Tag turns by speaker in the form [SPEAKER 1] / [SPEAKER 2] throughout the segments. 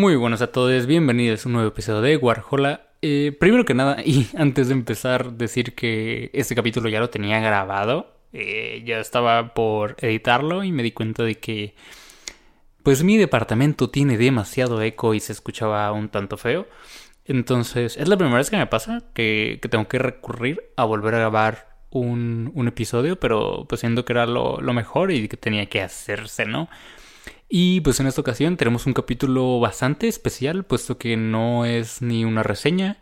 [SPEAKER 1] Muy buenos a todos, bienvenidos a un nuevo episodio de Warhola. Eh, primero que nada, y antes de empezar, decir que este capítulo ya lo tenía grabado. Eh, ya estaba por editarlo y me di cuenta de que pues mi departamento tiene demasiado eco y se escuchaba un tanto feo. Entonces, es la primera vez que me pasa que, tengo que recurrir a volver a grabar un, episodio, pero pues siendo que era lo, lo mejor y que tenía que hacerse, ¿no? Y pues en esta ocasión tenemos un capítulo bastante especial, puesto que no es ni una reseña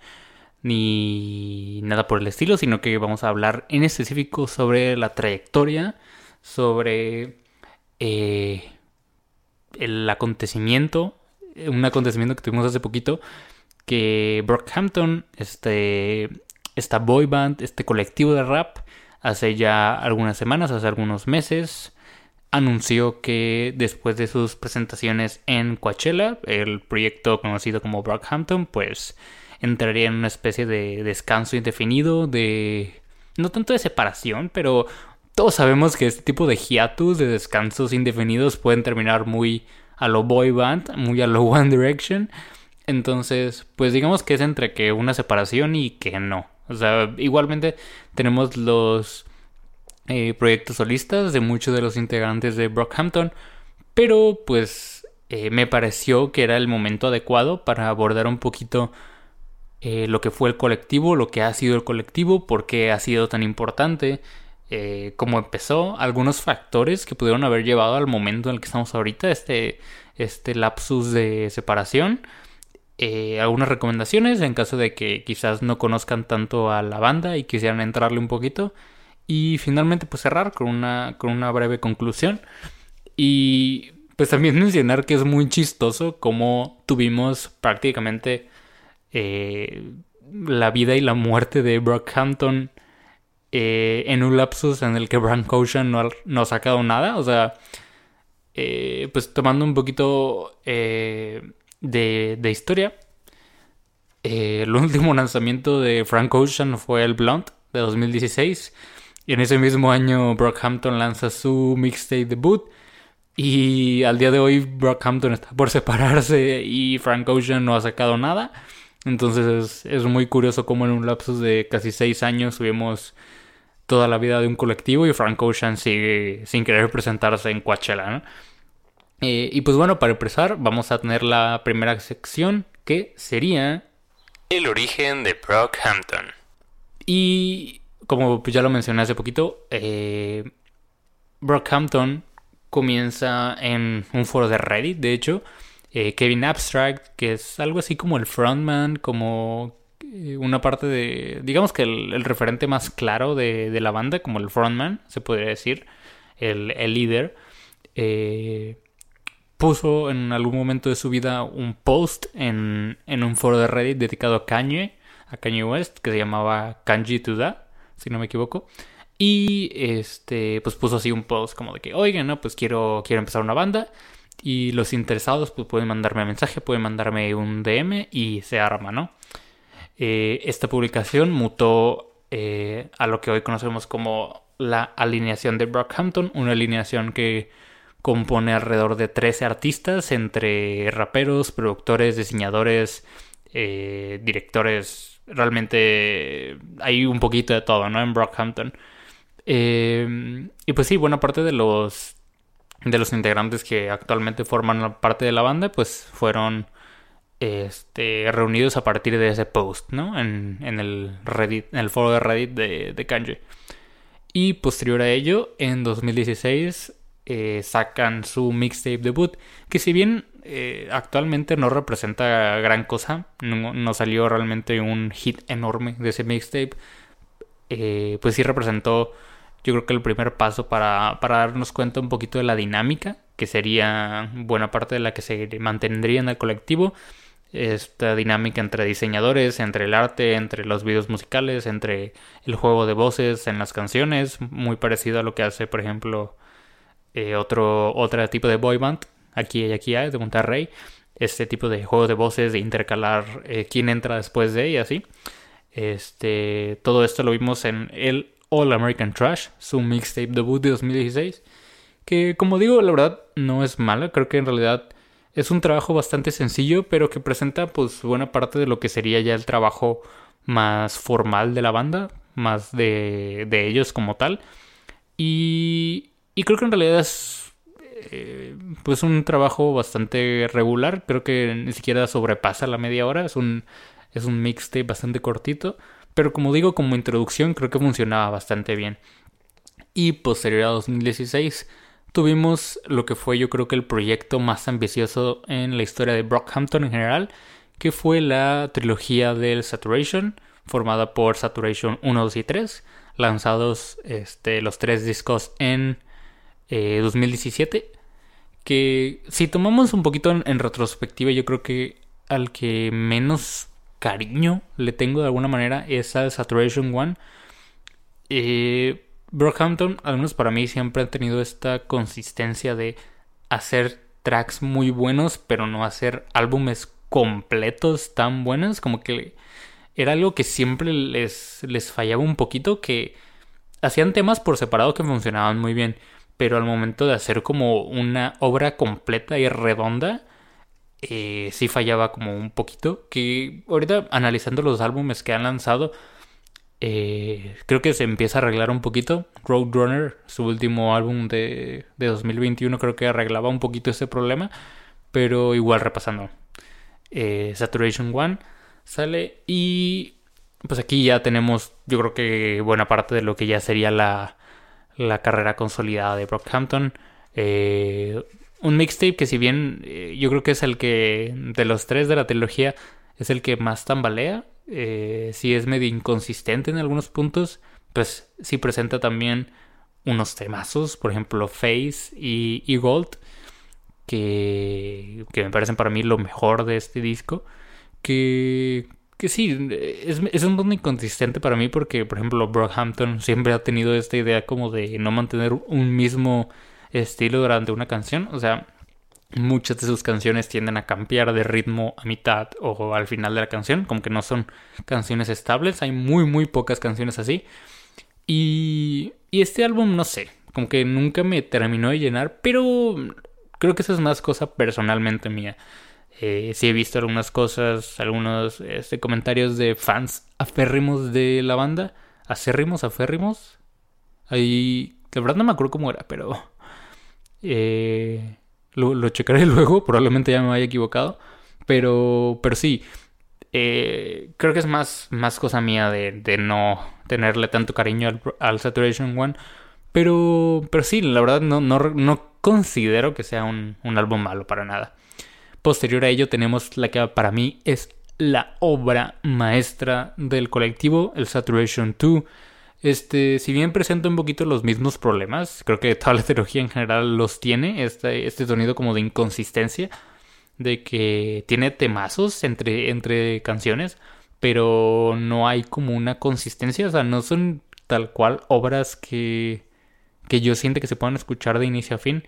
[SPEAKER 1] ni nada por el estilo, sino que vamos a hablar en específico sobre la trayectoria, sobre eh, el acontecimiento, un acontecimiento que tuvimos hace poquito, que Brockhampton, este, esta boy band, este colectivo de rap, hace ya algunas semanas, hace algunos meses, anunció que después de sus presentaciones en Coachella, el proyecto conocido como Brockhampton, pues entraría en una especie de descanso indefinido, de no tanto de separación, pero todos sabemos que este tipo de hiatus, de descansos indefinidos, pueden terminar muy a lo boy band, muy a lo One Direction. Entonces, pues digamos que es entre que una separación y que no. O sea, igualmente tenemos los eh, proyectos solistas de muchos de los integrantes de Brockhampton, pero pues eh, me pareció que era el momento adecuado para abordar un poquito eh, lo que fue el colectivo, lo que ha sido el colectivo, por qué ha sido tan importante, cómo empezó, algunos factores que pudieron haber llevado al momento en el que estamos ahorita, este, este lapsus de separación. algunas recomendaciones en caso de que quizás no conozcan tanto a la banda y quisieran entrarle un poquito. Y finalmente, pues cerrar con una, con una breve conclusión. Y pues también mencionar que es muy chistoso como tuvimos prácticamente eh, la vida y la muerte de Brockhampton eh, en un lapsus en el que Frank Ocean no, no ha sacado nada. O sea, eh, pues tomando un poquito de, de, historia. el último lanzamiento de Frank Ocean fue el Blunt de 2016 y en ese mismo año Brockhampton lanza su mixtape debut. Y al día de hoy Brockhampton está por separarse y Frank Ocean no ha sacado nada. Entonces es, muy curioso cómo en un lapsus de casi seis años subimos toda la vida de un colectivo y Frank Ocean sigue sin querer presentarse en Coachella. Eh, y pues bueno, para empezar vamos a tener la primera sección que sería
[SPEAKER 2] el origen de Brockhampton.
[SPEAKER 1] Y como ya lo mencioné hace poquito, eh, Brockhampton comienza en un foro de Reddit, de hecho. Eh, Kevin Abstract, que es algo así como el frontman, como eh, una parte de, digamos que el, referente más claro de, la banda, como el frontman, se podría decir, el, líder, puso en algún momento de su vida un post en, en, un foro de Reddit dedicado a Kanye, a Kanye West, que se llamaba Kanji Tuda si no me equivoco. Y este, pues puso así un post como de que, oigan, no, pues quiero, quiero empezar una banda. Y los interesados pues pueden mandarme un mensaje, pueden mandarme un DM y se arma, ¿no? Eh, esta publicación mutó eh, a lo que hoy conocemos como la alineación de Brockhampton, una alineación que compone alrededor de 13 artistas entre raperos, productores, diseñadores, eh, directores realmente hay un poquito de todo, ¿no? En Brockhampton. Eh, y pues sí, buena parte de los de los integrantes que actualmente forman parte de la banda, pues fueron este, reunidos a partir de ese post, ¿no? En, el Reddit, en el foro de Reddit de, de Kanji. Y posterior a ello, en 2016 eh, sacan su mixtape debut, que si bien eh, actualmente no representa gran cosa. No, salió realmente un hit enorme de ese mixtape. Eh, pues sí representó, yo creo que el primer paso para, darnos cuenta un poquito de la dinámica, que sería buena parte de la que se mantendría en el colectivo. esta dinámica entre diseñadores, entre el arte, entre los videos musicales, entre el juego de voces en las canciones, muy parecido a lo que hace, por ejemplo, eh, otro, otro tipo de boy band, aquí y aquí hay, de Monterrey, este tipo de juego de voces, de intercalar eh, quién entra después de y así. Este, todo esto lo vimos en el All American Trash, su mixtape debut de 2016, que como digo, la verdad no es mala, creo que en realidad es un trabajo bastante sencillo, pero que presenta pues buena parte de lo que sería ya el trabajo más formal de la banda, más de, de ellos como tal. Y, y creo que en realidad es eh, pues un trabajo bastante regular, creo que ni siquiera sobrepasa la media hora, es un, es un mixtape bastante cortito, pero como digo, como introducción creo que funcionaba bastante bien. Y posterior a 2016 tuvimos lo que fue yo creo que el proyecto más ambicioso en la historia de Brockhampton en general, que fue la trilogía del Saturation, formada por Saturation 1, 2 y 3, lanzados este, los tres discos en 2017, eh, que si tomamos un poquito en, retrospectiva, yo creo que al que menos cariño le tengo de alguna manera es al Saturation 1. Eh, Brockhampton, al menos para mí, siempre ha tenido esta consistencia de hacer tracks muy buenos, pero no hacer álbumes completos tan buenos. Como que era algo que siempre les, les fallaba un poquito, que hacían temas por separado que funcionaban muy bien, pero al momento de hacer como una obra completa y redonda, eh, sí fallaba como un poquito. Que ahorita analizando los álbumes que han lanzado, eh, creo que se empieza a arreglar un poquito. Roadrunner, su último álbum de, de 2021, creo que arreglaba un poquito ese problema. Pero igual repasando. Eh, Saturation One sale y pues aquí ya tenemos yo creo que buena parte de lo que ya sería la, la carrera consolidada de Brockhampton. Eh, un mixtape que si bien yo creo que es el que de los tres de la trilogía es el que más tambalea eh, si es medio inconsistente en algunos puntos, pues sí presenta también unos temazos, por ejemplo Face y, Gold, que, que, me parecen para mí lo mejor de este disco, que, que sí, es, es un poco inconsistente para mí porque, por ejemplo, Brockhampton siempre ha tenido esta idea como de no mantener un mismo estilo durante una canción, o sea, Muchas de sus canciones tienden a cambiar de ritmo a mitad o al final de la canción, como que no son canciones estables, hay muy muy pocas canciones así. Y, y este álbum, no sé, como que nunca me terminó de llenar, pero creo que eso es más cosa personalmente mía. Eh, sí he visto algunas cosas, algunos este, comentarios de fans aférrimos de la banda. Acérrimos, aférrimos. Ahí, de verdad no me acuerdo cómo era, pero... Eh, lo, checaré luego, probablemente ya me haya equivocado. Pero, pero sí, eh, creo que es más, más cosa mía de, no tenerle tanto cariño al, Saturation One. Pero, pero sí, la verdad no, no, considero que sea un, un, álbum malo para nada. Posterior a ello tenemos la que para mí es la obra maestra del colectivo, el Saturation 2 este, si bien presenta un poquito los mismos problemas, creo que toda la trilogía en general los tiene, este, este sonido como de inconsistencia, de que tiene temazos entre, entre canciones, pero no hay como una consistencia, o sea, no son tal cual obras que, que yo siento que se puedan escuchar de inicio a fin.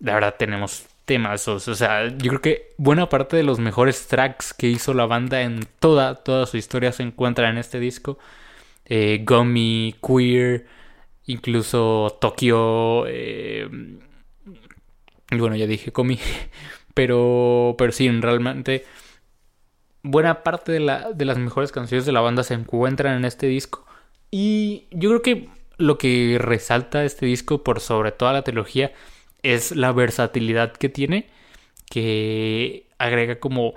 [SPEAKER 1] La verdad tenemos temazos, o sea, yo creo que buena parte de los mejores tracks que hizo la banda en toda, toda su historia se encuentra en este disco eh, Gummy, Queer, incluso Tokyo. Eh, bueno, ya dije Gummy, pero, pero sí, realmente buena parte de, la, de las mejores canciones de la banda se encuentran en este disco. Y yo creo que lo que resalta este disco por sobre toda la trilogía es la versatilidad que tiene, que agrega como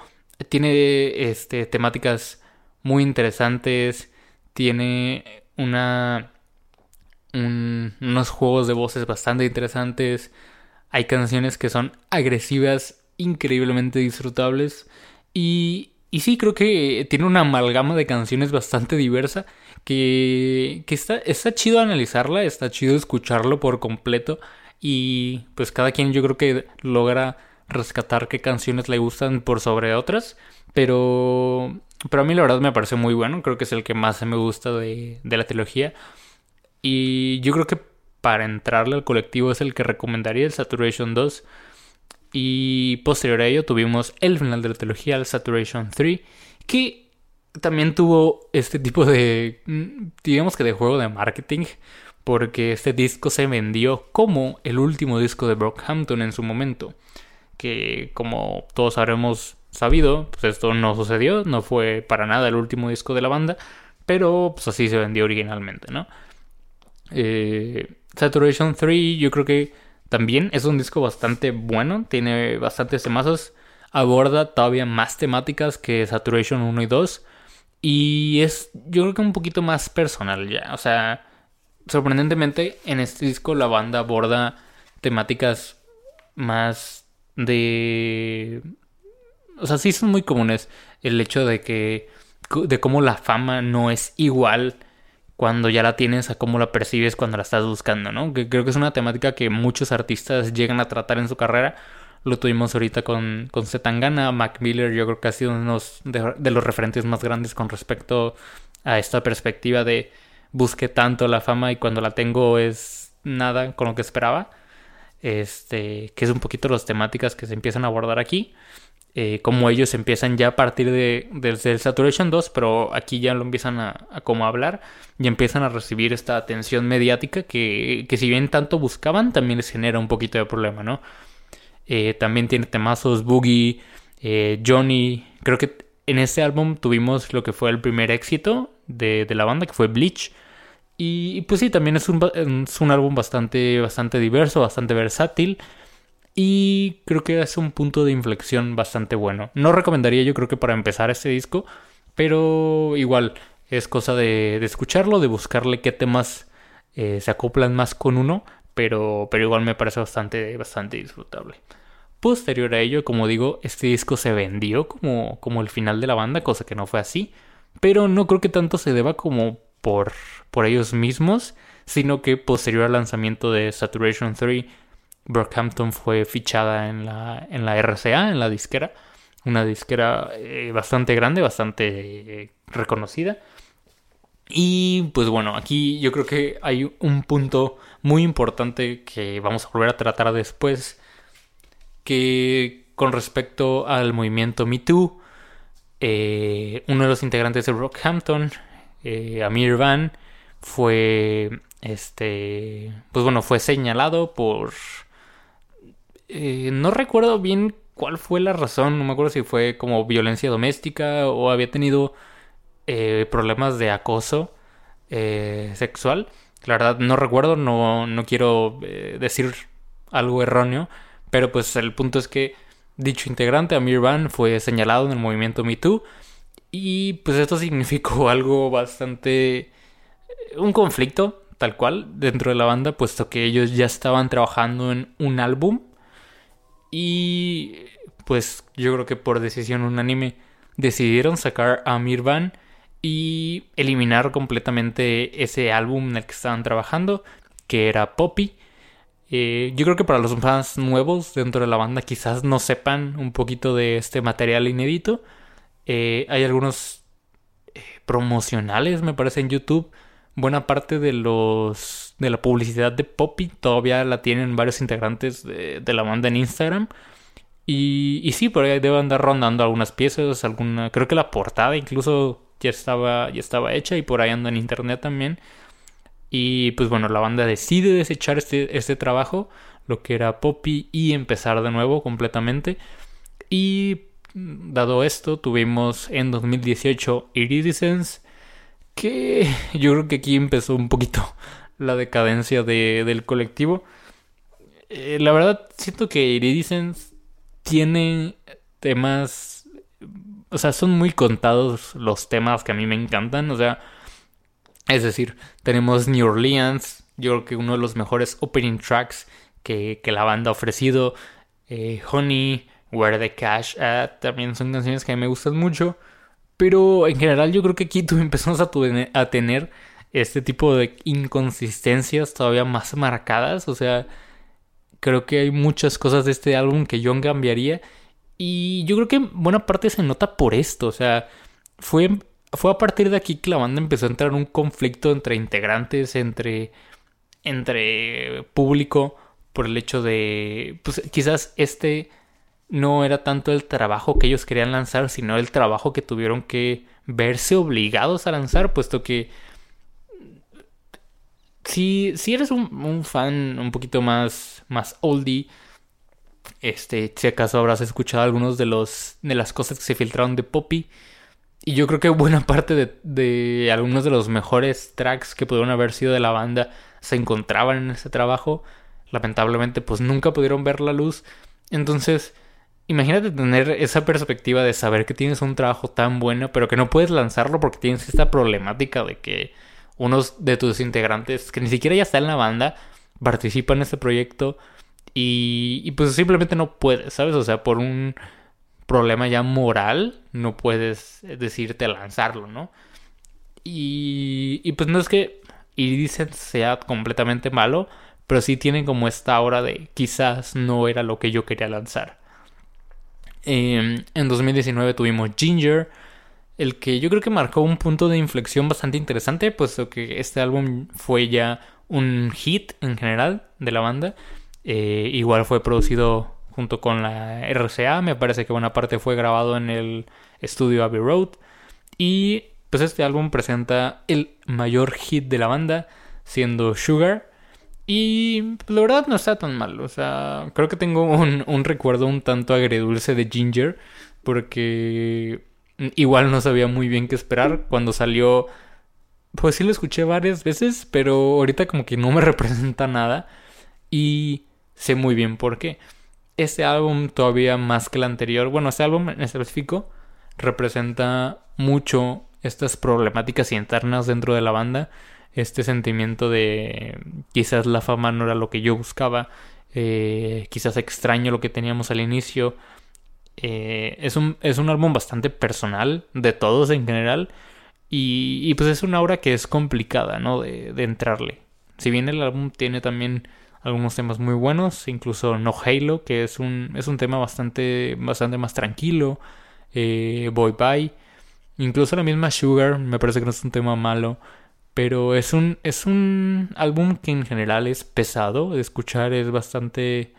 [SPEAKER 1] tiene este temáticas muy interesantes, tiene una unos juegos de voces bastante interesantes. Hay canciones que son agresivas, increíblemente disfrutables. Y, y sí, creo que tiene una amalgama de canciones bastante diversa. Que, que está, está chido analizarla, está chido escucharlo por completo. Y pues cada quien yo creo que logra rescatar qué canciones le gustan por sobre otras. Pero, pero a mí la verdad me parece muy bueno. Creo que es el que más me gusta de, de la trilogía. Y yo creo que para entrarle al colectivo es el que recomendaría el Saturation 2. Y posterior a ello tuvimos el final de la trilogía, el Saturation 3, que también tuvo este tipo de, mm, digamos que de juego de marketing, porque este disco se vendió como el último disco de Brockhampton en su momento, que como todos habremos sabido, pues esto no sucedió, no fue para nada el último disco de la banda, pero pues así se vendió originalmente, ¿no? Eh, Saturation 3 yo creo que también es un disco bastante bueno, tiene bastantes temazos, aborda todavía más temáticas que Saturation 1 y 2 y es yo creo que un poquito más personal ya, o sea, sorprendentemente en este disco la banda aborda temáticas más de o sea, sí son muy comunes el hecho de que de cómo la fama no es igual cuando ya la tienes a cómo la percibes cuando la estás buscando, ¿no? Que creo que es una temática que muchos artistas llegan a tratar en su carrera. Lo tuvimos ahorita con, con Zetangana, Mac Miller, yo creo que ha sido uno de, de, los referentes más grandes con respecto a esta perspectiva de busque tanto la fama y cuando la tengo es nada con lo que esperaba. Este, que es un poquito las temáticas que se empiezan a abordar aquí. Eh, como ellos empiezan ya a partir de, del Saturation 2, pero aquí ya lo empiezan a, hablar y empiezan a recibir esta atención mediática que, que, si bien tanto buscaban, también les genera un poquito de problema, ¿no? Eh, también tiene temazos Boogie, eh, Johnny, creo que en este álbum tuvimos lo que fue el primer éxito de, de la banda, que fue Bleach. Y, pues sí, también es un, es un álbum bastante, bastante diverso, bastante versátil. Y creo que es un punto de inflexión bastante bueno. No recomendaría yo creo que para empezar este disco, pero igual es cosa de, de escucharlo, de buscarle qué temas eh, se acoplan más con uno, pero, pero igual me parece bastante, bastante disfrutable. Posterior a ello, como digo, este disco se vendió como, como el final de la banda, cosa que no fue así, pero no creo que tanto se deba como por, por ellos mismos, sino que posterior al lanzamiento de Saturation 3 Brockhampton fue fichada en la, en la RCA, en la disquera. Una disquera eh, bastante grande, bastante eh, reconocida. Y pues bueno, aquí yo creo que hay un punto muy importante que vamos a volver a tratar después. Que con respecto al movimiento Me Too, eh, uno de los integrantes de Brockhampton, Amir Van, fue este pues bueno fue señalado por eh, no recuerdo bien cuál fue la razón, no me acuerdo si fue como violencia doméstica o había tenido eh, problemas de acoso eh, sexual. La verdad no recuerdo, no, no quiero decir algo erróneo, pero pues el punto es que dicho integrante, Amir Van, fue señalado en el movimiento Me Too y pues esto significó algo bastante... un conflicto tal cual dentro de la banda, puesto que ellos ya estaban trabajando en un álbum y pues yo creo que por decisión unánime decidieron sacar a Mirvan y eliminar completamente ese álbum en el que estaban trabajando, que era Poppy. Eh, yo creo que para los fans nuevos dentro de la banda quizás no sepan un poquito de este material inédito. Eh, hay algunos eh, promocionales, me parece, en YouTube. Buena parte de los de la publicidad de Poppy. Todavía la tienen varios integrantes de, la banda en Instagram. Y, y, sí, por ahí debe andar rondando algunas piezas, alguna. Creo que la portada incluso ya estaba, ya estaba hecha y por ahí anda en internet también. Y pues bueno, la banda decide desechar este, este trabajo, lo que era Poppy, y empezar de nuevo completamente. Y dado esto, tuvimos en 2018 Iridescence, que yo creo que aquí empezó un poquito la decadencia de, del colectivo. Eh, la verdad, siento que Iridescence tiene temas. O sea, son muy contados los temas que a mí me encantan. O sea, es decir, tenemos New Orleans, yo creo que uno de los mejores opening tracks que, que la banda ha ofrecido. Eh, Honey, Where the Cash At, también son canciones que a mí me gustan mucho. Pero en general, yo creo que aquí tú empezamos a, tener este tipo de inconsistencias todavía más marcadas. O sea, Creo que hay muchas cosas de este álbum que yo cambiaría. Y yo creo que buena parte se nota por esto. O sea, fue, fue a partir de aquí que la banda empezó a entrar en un conflicto entre integrantes, entre, entre público, por el hecho de, pues quizás este no era tanto el trabajo que ellos querían lanzar, sino el trabajo que tuvieron que verse obligados a lanzar, puesto que si, si eres un, fan un poquito más, más oldie, este, si acaso habrás escuchado algunos de los de las cosas que se filtraron de Poppy. Y yo creo que buena parte de, de algunos de los mejores tracks que pudieron haber sido de la banda se encontraban en ese trabajo. Lamentablemente, pues nunca pudieron ver la luz. Entonces, imagínate tener esa perspectiva de saber que tienes un trabajo tan bueno, pero que no puedes lanzarlo porque tienes esta problemática de que unos de tus integrantes, que ni siquiera ya está en la banda, participan en este proyecto y, pues simplemente no puedes, ¿sabes? O sea, por un problema ya moral, no puedes decirte lanzarlo, ¿no? Y, y pues no es que dicen sea completamente malo, pero sí tienen como esta hora de quizás no era lo que yo quería lanzar. Em, en 2019 tuvimos Ginger, el que yo creo que marcó un punto de inflexión bastante interesante, puesto que este álbum fue ya un hit en general de la banda. Eh, igual fue producido junto con la RCA, me parece que buena parte fue grabado en el estudio Abbey Road. Y pues este álbum presenta el mayor hit de la banda, siendo Sugar. Y pues, la verdad no está tan mal. O sea, creo que tengo un, un recuerdo un tanto agredulce de Ginger. Porque igual no sabía muy bien qué esperar. Cuando salió, pues sí lo escuché varias veces. Pero ahorita como que no me representa nada. Y sé muy bien por qué. Este álbum todavía más que el anterior. Bueno, este álbum en específico representa mucho estas problemáticas internas dentro de la banda este sentimiento de quizás la fama no era lo que yo buscaba, eh, quizás extraño lo que teníamos al inicio. Eh, es, un, es un álbum bastante personal, de todos en general, y, pues es una obra que es complicada, ¿no? De, entrarle. Si bien el álbum tiene también algunos temas muy buenos, incluso No Halo, que es un, es un tema bastante, bastante más tranquilo, eh, Boy Bye, incluso la misma Sugar, me parece que no es un tema malo. Pero es un, es un álbum que en general es pesado de escuchar, es bastante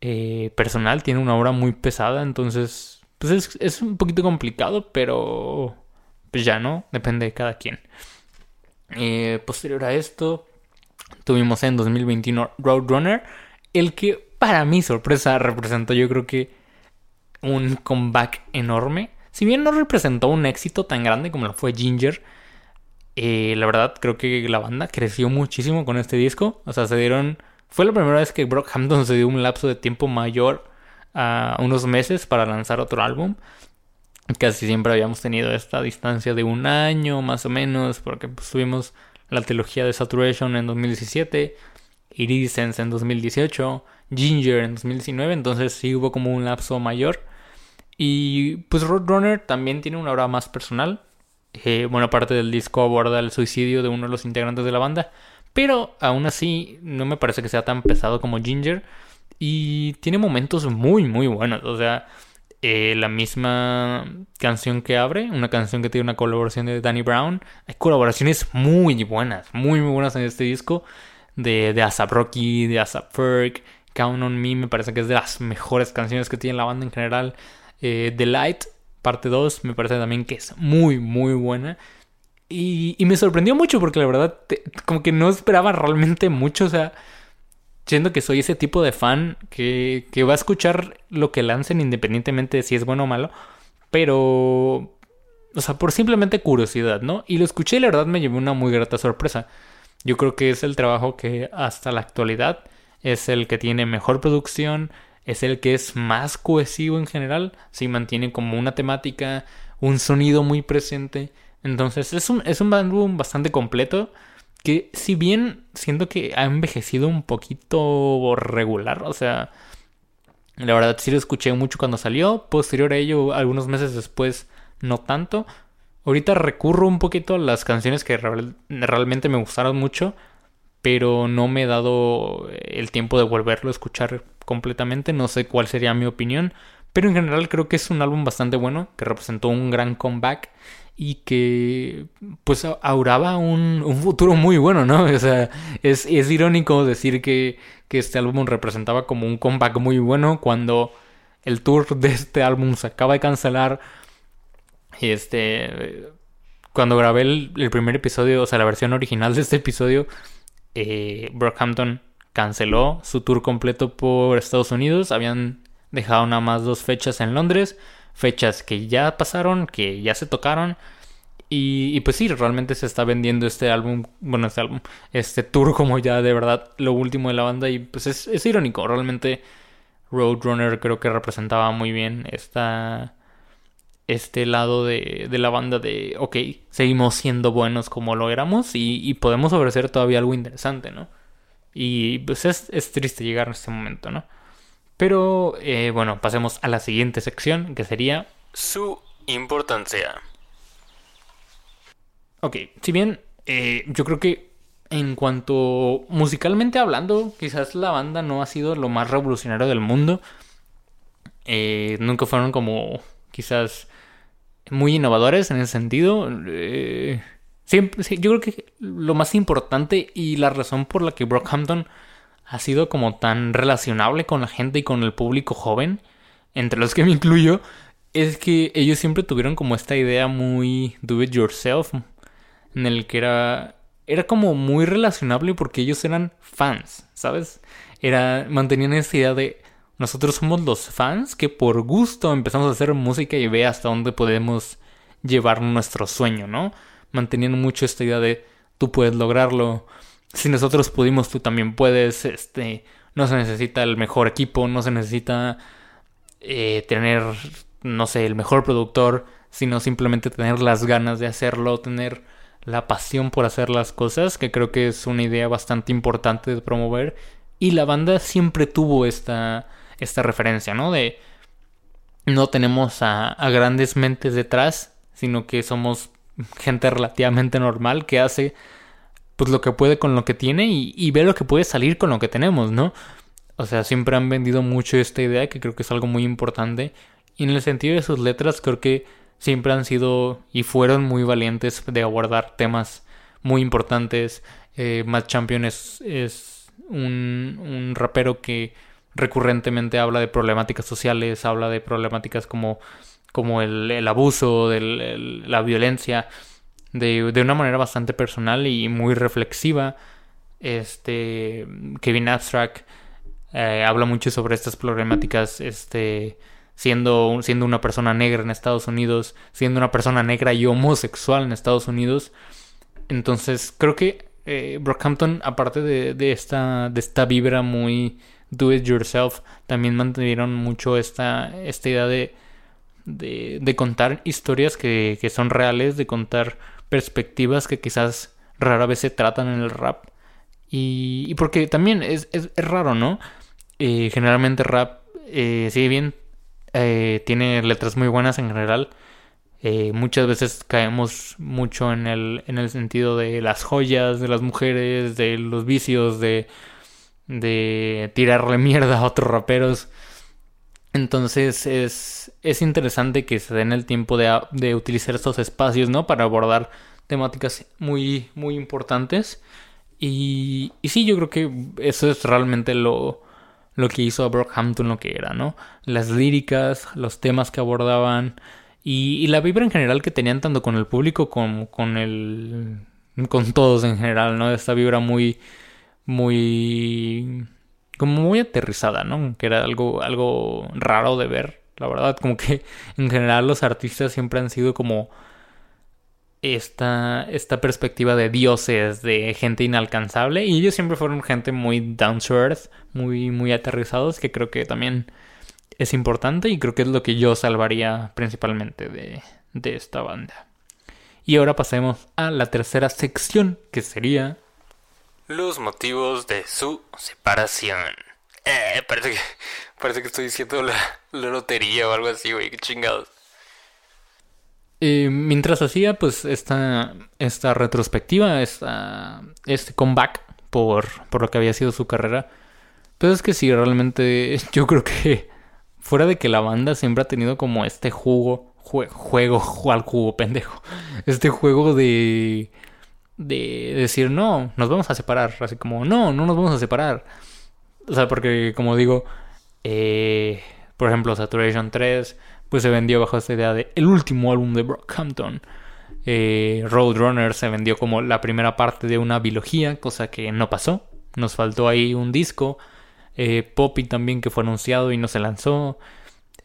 [SPEAKER 1] eh, personal, tiene una obra muy pesada, entonces pues es, es, un poquito complicado, pero pues ya no, depende de cada quien. Eh, posterior a esto, tuvimos en 2021 Roadrunner, el que para mi sorpresa representó yo creo que un comeback enorme. Si bien no representó un éxito tan grande como lo fue Ginger, eh, la verdad, creo que la banda creció muchísimo con este disco. O sea, se dieron. Fue la primera vez que Brockhampton se dio un lapso de tiempo mayor a unos meses para lanzar otro álbum. Casi siempre habíamos tenido esta distancia de un año más o menos, porque pues, tuvimos la trilogía de Saturation en 2017, Iridescence en 2018, Ginger en 2019, entonces sí hubo como un lapso mayor. Y pues Roadrunner también tiene una obra más personal, eh, buena parte del disco aborda el suicidio de uno de los integrantes de la banda. Pero aún así no me parece que sea tan pesado como Ginger. Y tiene momentos muy, muy buenos. O sea, eh, la misma canción que abre, una canción que tiene una colaboración de Danny Brown. Hay colaboraciones muy buenas, muy, muy buenas en este disco. De, de ASAP Rocky, de ASAP Ferg. Count on Me me parece que es de las mejores canciones que tiene la banda en general. Eh, The Light parte 2 me parece también que es muy, muy buena. Y, me sorprendió mucho porque la verdad, como que no esperaba realmente mucho. O sea, siendo que soy ese tipo de fan que, que va a escuchar lo que lancen independientemente de si es bueno o malo. Pero, o sea, por simplemente curiosidad, ¿no? Y lo escuché y la verdad me llevé una muy grata sorpresa. Yo creo que es el trabajo que hasta la actualidad es el que tiene mejor producción, es el que es más cohesivo en general, si mantiene como una temática, un sonido muy presente. Entonces es un, es un álbum bastante completo que si bien siento que ha envejecido un poquito regular, o sea, la verdad sí lo escuché mucho cuando salió, posterior a ello, algunos meses después, no tanto. Ahorita recurro un poquito a las canciones que realmente me gustaron mucho, pero no me he dado el tiempo de volverlo a escuchar completamente, no sé cuál sería mi opinión, pero en general creo que es un álbum bastante bueno, que representó un gran comeback y que pues auraba un, un futuro muy bueno, ¿no? O sea, es, es irónico decir que, que este álbum representaba como un comeback muy bueno cuando el tour de este álbum se acaba de cancelar. Este, cuando grabé el, primer episodio, o sea, la versión original de este episodio, eh, Brockhampton canceló su tour completo por Estados Unidos. Habían dejado nada más dos fechas en Londres, fechas que ya pasaron, que ya se tocaron. Y, pues sí, realmente se está vendiendo este álbum, bueno, este álbum, este tour como ya de verdad lo último de la banda. Y pues es, es irónico, realmente Roadrunner creo que representaba muy bien esta, este lado de, de la banda de, ok, seguimos siendo buenos como lo éramos y, y podemos ofrecer todavía algo interesante, ¿no? Y pues es, es triste llegar a este momento, ¿no? Pero eh, bueno, pasemos a la siguiente sección que sería
[SPEAKER 2] su importancia.
[SPEAKER 1] Ok, si bien eh, yo creo que en cuanto musicalmente hablando, quizás la banda no ha sido lo más revolucionario del mundo. Eh, nunca fueron como quizás muy innovadores en ese sentido. Yo creo que lo más importante y la razón por la que Brockhampton ha sido como tan relacionable con la gente y con el público joven, entre los que me incluyo, es que ellos siempre tuvieron como esta idea muy do it yourself, en el que era era como muy relacionable porque ellos eran fans, ¿sabes? Era mantenían esa idea de nosotros somos los fans que por gusto empezamos a hacer música y ve hasta dónde podemos llevar nuestro sueño, ¿no? Mantenían mucho esta idea de tú puedes lograrlo, si nosotros pudimos, tú también puedes. Este, no se necesita el mejor equipo, no se necesita eh, tener, no sé, el mejor productor, sino simplemente tener las ganas de hacerlo, tener la pasión por hacer las cosas, que creo que es una idea bastante importante de promover. Y la banda siempre tuvo esta, esta referencia, ¿no? De no tenemos a grandes mentes detrás, sino que somos gente relativamente normal que hace pues lo que puede con lo que tiene y, ve lo que puede salir con lo que tenemos, ¿no? O sea, siempre han vendido mucho esta idea que creo que es algo muy importante. Y en el sentido de sus letras, creo que siempre han sido y fueron muy valientes de abordar temas muy importantes. Eh, Champion es, un, un, rapero que recurrentemente habla de problemáticas sociales, habla de problemáticas como, como el, el abuso, del, la violencia de, una manera bastante personal y muy reflexiva. Este, Kevin Abstract eh, habla mucho sobre estas problemáticas, este, siendo, siendo una persona negra en Estados Unidos, siendo una persona negra y homosexual en Estados Unidos. Entonces, creo que eh, Brockhampton, aparte de, esta, de esta vibra muy do it yourself, también mantuvieron mucho esta, esta idea de, de, contar historias que, que, son reales, de contar perspectivas que quizás rara vez se tratan en el rap. Y, porque también es, es, raro, ¿no? Eh, generalmente rap, eh, si bien eh, tiene letras muy buenas en general, eh, muchas veces caemos mucho en el, en el sentido de las joyas, de las mujeres, de los vicios, de, de tirarle mierda a otros raperos. Entonces es, es interesante que se den el tiempo de, de, utilizar estos espacios, ¿no? Para abordar temáticas muy, muy importantes. Y, y sí, yo creo que eso es realmente lo, lo que hizo a Brockhampton lo que era, ¿no? Las líricas, los temas que abordaban y, y la vibra en general que tenían tanto con el público como con el... con todos en general, ¿no? Esta vibra muy... muy como muy aterrizada, ¿no? Que era algo, algo raro de ver, la verdad. Como que en general los artistas siempre han sido como esta, esta perspectiva de dioses, de gente inalcanzable. Y ellos siempre fueron gente muy down to earth, muy, muy aterrizados, que creo que también es importante y creo que es lo que yo salvaría principalmente de, de esta banda. Y ahora pasemos a la tercera sección, que sería
[SPEAKER 2] los motivos de su separación. Eh, parece que, parece que estoy diciendo la, lotería o algo así, güey, qué chingados.
[SPEAKER 1] Eh, mientras hacía pues esta, esta retrospectiva, esta, este comeback por, por lo que había sido su carrera. Pero es que sí, realmente yo creo que fuera de que la banda siempre ha tenido como este jugo, juego, al jugo, pendejo. Este juego de de decir, no, nos vamos a separar. Así como, no, no nos vamos a separar. O sea, porque como digo, eh, por ejemplo, Saturation 3, pues se vendió bajo esta idea de el último álbum de Brockhampton. Eh, Roadrunner se vendió como la primera parte de una biología, cosa que no pasó. Nos faltó ahí un disco. Eh, Poppy también que fue anunciado y no se lanzó.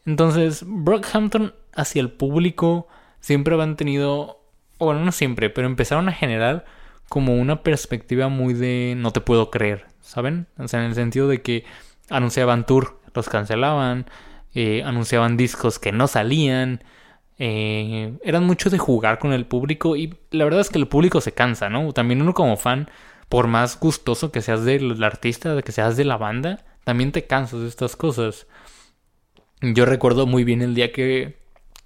[SPEAKER 1] Entonces, Brockhampton hacia el público siempre han tenido, bueno, no siempre, pero empezaron a generar como una perspectiva muy de no te puedo creer, ¿saben? O sea, en el sentido de que anunciaban tour, los cancelaban, eh, anunciaban discos que no salían, eh, eran mucho de jugar con el público y la verdad es que el público se cansa, ¿no? También uno como fan, por más gustoso que seas del artista, de que seas de la banda, también te cansas de estas cosas. Yo recuerdo muy bien el día que,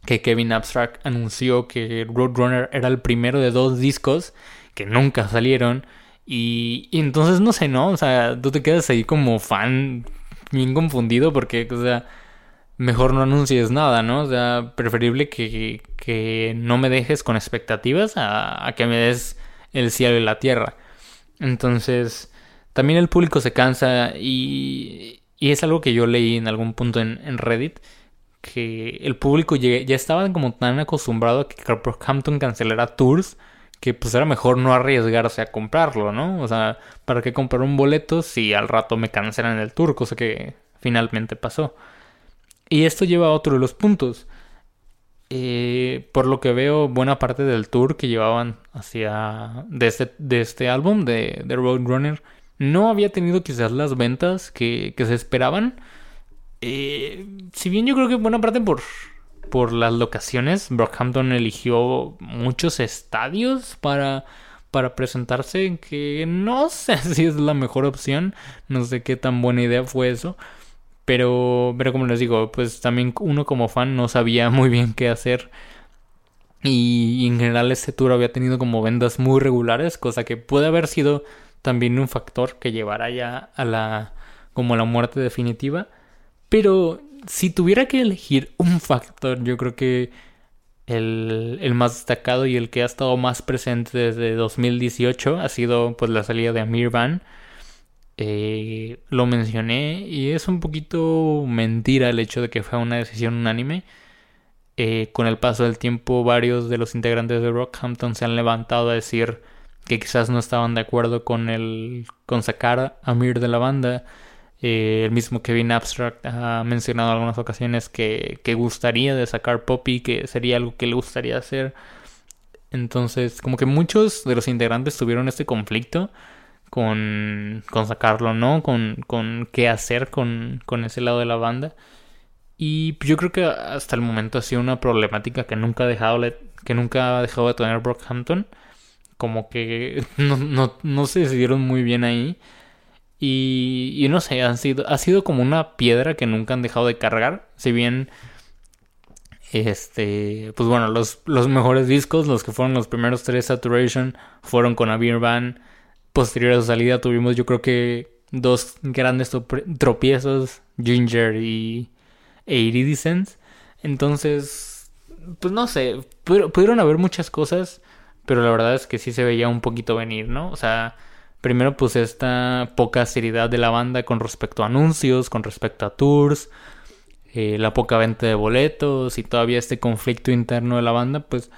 [SPEAKER 1] que Kevin Abstract anunció que Roadrunner era el primero de dos discos que nunca salieron. Y, entonces no sé, ¿no? O sea, tú te quedas ahí como fan bien confundido porque, o sea, mejor no anuncies nada, ¿no? O sea, preferible que, que no me dejes con expectativas a, que me des el cielo y la tierra. Entonces, también el público se cansa y, y es algo que yo leí en algún punto en Reddit, que el público ya, ya estaba como tan acostumbrado a que Hampton cancelara tours que pues era mejor no arriesgarse a comprarlo, ¿no? O sea, ¿para qué comprar un boleto si al rato me cancelan el tour? Cosa que finalmente pasó. Y esto lleva a otro de los puntos. Eh, por lo que veo, buena parte del tour que llevaban hacia de este, de este álbum de, de Roadrunner no había tenido quizás las ventas que, que se esperaban. Eh, si bien yo creo que buena parte por, por las locaciones, Brockhampton eligió muchos estadios para, para presentarse, que no sé si es la mejor opción, no sé qué tan buena idea fue eso. Pero, pero como les digo, pues también uno como fan no sabía muy bien qué hacer. Y, en general este tour había tenido como vendas muy regulares, cosa que puede haber sido también un factor que llevara ya a la como a la muerte definitiva. Pero si tuviera que elegir un factor, yo creo que el, el, más destacado y el que ha estado más presente desde 2018 ha sido pues la salida de Amir Van eh, lo mencioné y es un poquito mentira el hecho de que fue una decisión unánime. Eh, con el paso del tiempo, varios de los integrantes de Rockhampton se han levantado a decir que quizás no estaban de acuerdo con el con sacar a Mir de la banda. Eh, el mismo Kevin Abstract ha mencionado en algunas ocasiones que, que gustaría de sacar Poppy, que sería algo que le gustaría hacer. Entonces, como que muchos de los integrantes tuvieron este conflicto con, con sacarlo, ¿no? Con, con qué hacer con, con ese lado de la banda. Y yo creo que hasta el momento ha sido una problemática que nunca ha dejado, que nunca ha dejado de tener Brockhampton. Como que no, no, no se decidieron muy bien ahí. Y, y, no sé, han sido, ha sido como una piedra que nunca han dejado de cargar. Si bien, este, pues bueno, los, los mejores discos, los que fueron los primeros tres Saturation, fueron con Avir Van posterior a su salida tuvimos yo creo que dos grandes tropiezos, Ginger y e Iridescence. Entonces, pues no sé, pudieron haber muchas cosas, pero la verdad es que sí se veía un poquito venir, ¿no? O sea, primero pues esta poca seriedad de la banda con respecto a anuncios, con respecto a tours, eh, la poca venta de boletos y todavía este conflicto interno de la banda, pues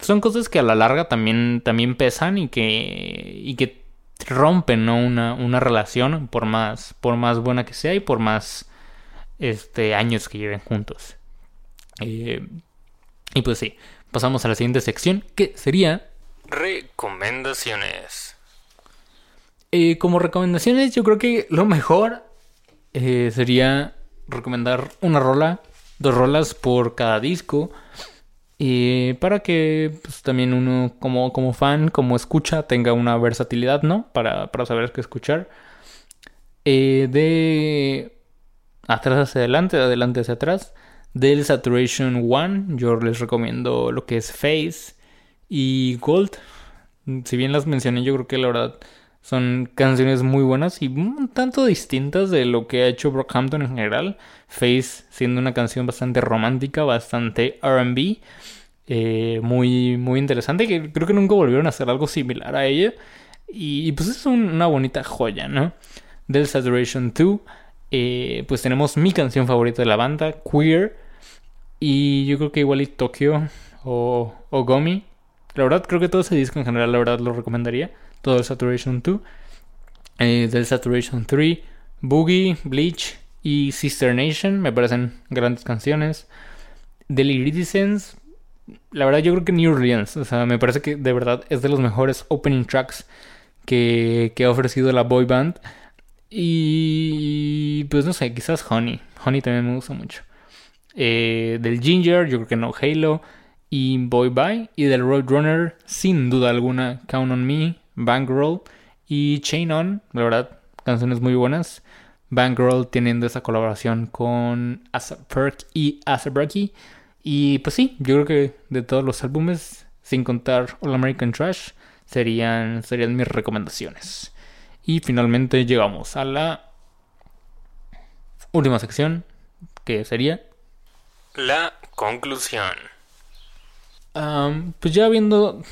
[SPEAKER 1] son cosas que a la larga también, también pesan y que, y que rompen ¿no? una, una relación por más, por más buena que sea y por más este, años que lleven juntos. Eh, y pues sí, pasamos a la siguiente sección que sería...
[SPEAKER 2] Recomendaciones.
[SPEAKER 1] Eh, como recomendaciones yo creo que lo mejor eh, sería recomendar una rola, dos rolas por cada disco. Para que pues, también uno como, como fan, como escucha, tenga una versatilidad, ¿no? Para, para saber qué escuchar. Eh, de atrás hacia adelante, de adelante hacia atrás. Del Saturation One, yo les recomiendo lo que es Face y Gold. Si bien las mencioné, yo creo que la verdad Son canciones muy buenas y un tanto distintas de lo que ha hecho Brockhampton en general. Face siendo una canción bastante romántica, bastante RB. Eh, muy, muy interesante. Que creo que nunca volvieron a hacer algo similar a ella. Y, pues es una bonita joya, ¿no? Del Saturation 2. Eh, pues tenemos mi canción favorita de la banda, Queer. Y yo creo que igual y Tokyo o, o Gomi. La verdad, creo que todo ese disco en general, la verdad, lo recomendaría todo el Saturation 2. Eh, del Saturation 3, Boogie, Bleach y Sister Nation me parecen grandes canciones. Del Iridescence, la verdad yo creo que New Orleans, o sea, me parece que de verdad es de los mejores opening tracks que, que ha ofrecido la boy band. Y pues no sé, quizás Honey. Honey también me gusta mucho. Eh, del Ginger, yo creo que no, Halo y Boy Bye. Y del Roadrunner, sin duda alguna, Count on Me, Bankroll y Chain On, la verdad, canciones muy buenas. Bankroll teniendo esa colaboración con Perk y Asabraki. Y pues sí, yo creo que de todos los álbumes, sin contar All American Trash, serían, serían mis recomendaciones. Y finalmente llegamos a la última sección, que sería
[SPEAKER 2] la conclusión.
[SPEAKER 1] pues ya viendo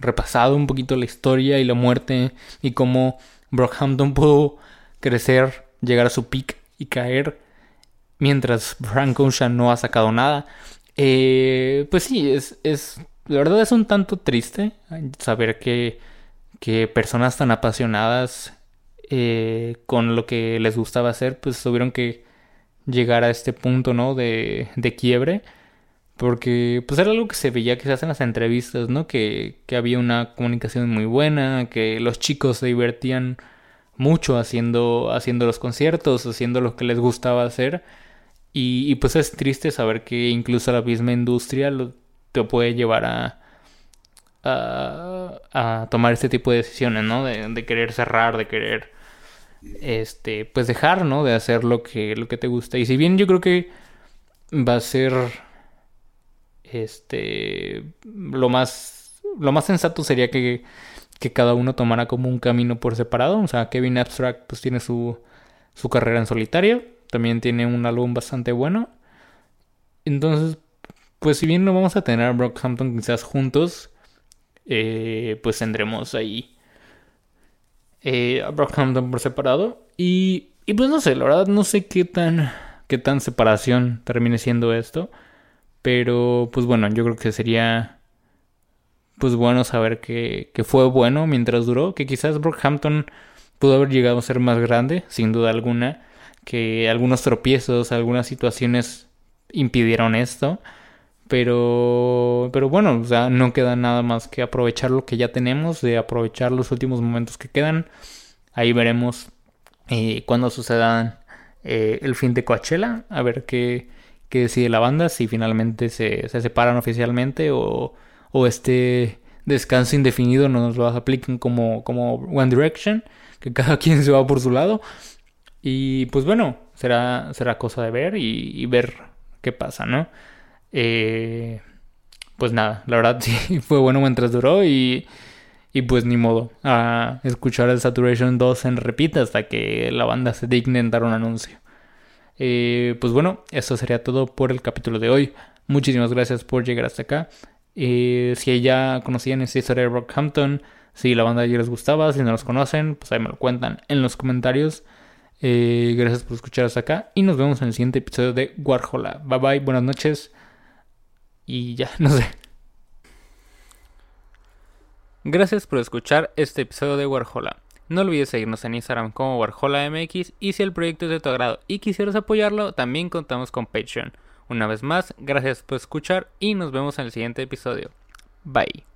[SPEAKER 1] repasado un poquito la historia y la muerte y cómo Brockhampton pudo crecer, llegar a su peak y caer mientras Frank Ocean no ha sacado nada. Eh, pues sí, es, es, la verdad es un tanto triste saber que, que personas tan apasionadas eh, con lo que les gustaba hacer, pues tuvieron que llegar a este punto, ¿no? De, de quiebre. Porque pues era algo que se veía quizás en las entrevistas, ¿no? Que, que había una comunicación muy buena, que los chicos se divertían mucho haciendo, haciendo los conciertos, haciendo lo que les gustaba hacer. Y, pues es triste saber que incluso la misma industria lo, te puede llevar a, a, tomar este tipo de decisiones, ¿no? De, de, querer cerrar, de querer, este, pues dejar, ¿no? De hacer lo que, lo que te gusta. Y si bien yo creo que va a ser este, lo más, lo más sensato sería que, que cada uno tomara como un camino por separado. O sea, Kevin Abstract pues tiene su, su carrera en solitario. También tiene un álbum bastante bueno. Entonces, pues si bien no vamos a tener a Brockhampton quizás juntos, eh, pues tendremos ahí eh, a Brockhampton por separado. Y, y pues no sé, la verdad no sé qué tan, qué tan separación termine siendo esto. Pero pues bueno, yo creo que sería pues bueno saber que, que fue bueno mientras duró, que quizás Brockhampton pudo haber llegado a ser más grande, sin duda alguna, que algunos tropiezos, algunas situaciones impidieron esto. Pero, pero bueno, o sea, no queda nada más que aprovechar lo que ya tenemos, de aprovechar los últimos momentos que quedan. Ahí veremos eh, cuando suceda eh, el fin de Coachella, a ver qué, que decide la banda si finalmente se, se separan oficialmente o, o este descanso indefinido nos lo apliquen como, como One Direction, que cada quien se va por su lado. Y pues bueno, será, será cosa de ver y, ver qué pasa, ¿no? Eh, pues nada, la verdad sí fue bueno mientras duró y, y pues ni modo a escuchar el Saturation 2 en repeat hasta que la banda se digne en dar un anuncio. Eh, pues bueno, eso sería todo por el capítulo de hoy. Muchísimas gracias por llegar hasta acá. Eh, si ya conocían esta historia de Rockhampton, si la banda ya les gustaba, si no los conocen, pues ahí me lo cuentan en los comentarios. Eh, gracias por escuchar hasta acá y nos vemos en el siguiente episodio de Warhola. Bye bye, buenas noches y ya, no sé. Gracias por escuchar este episodio de Warhola. No olvides seguirnos en Instagram como WarholaMX y si el proyecto es de tu agrado y quisieras apoyarlo, también contamos con Patreon. Una vez más, gracias por escuchar y nos vemos en el siguiente episodio. Bye.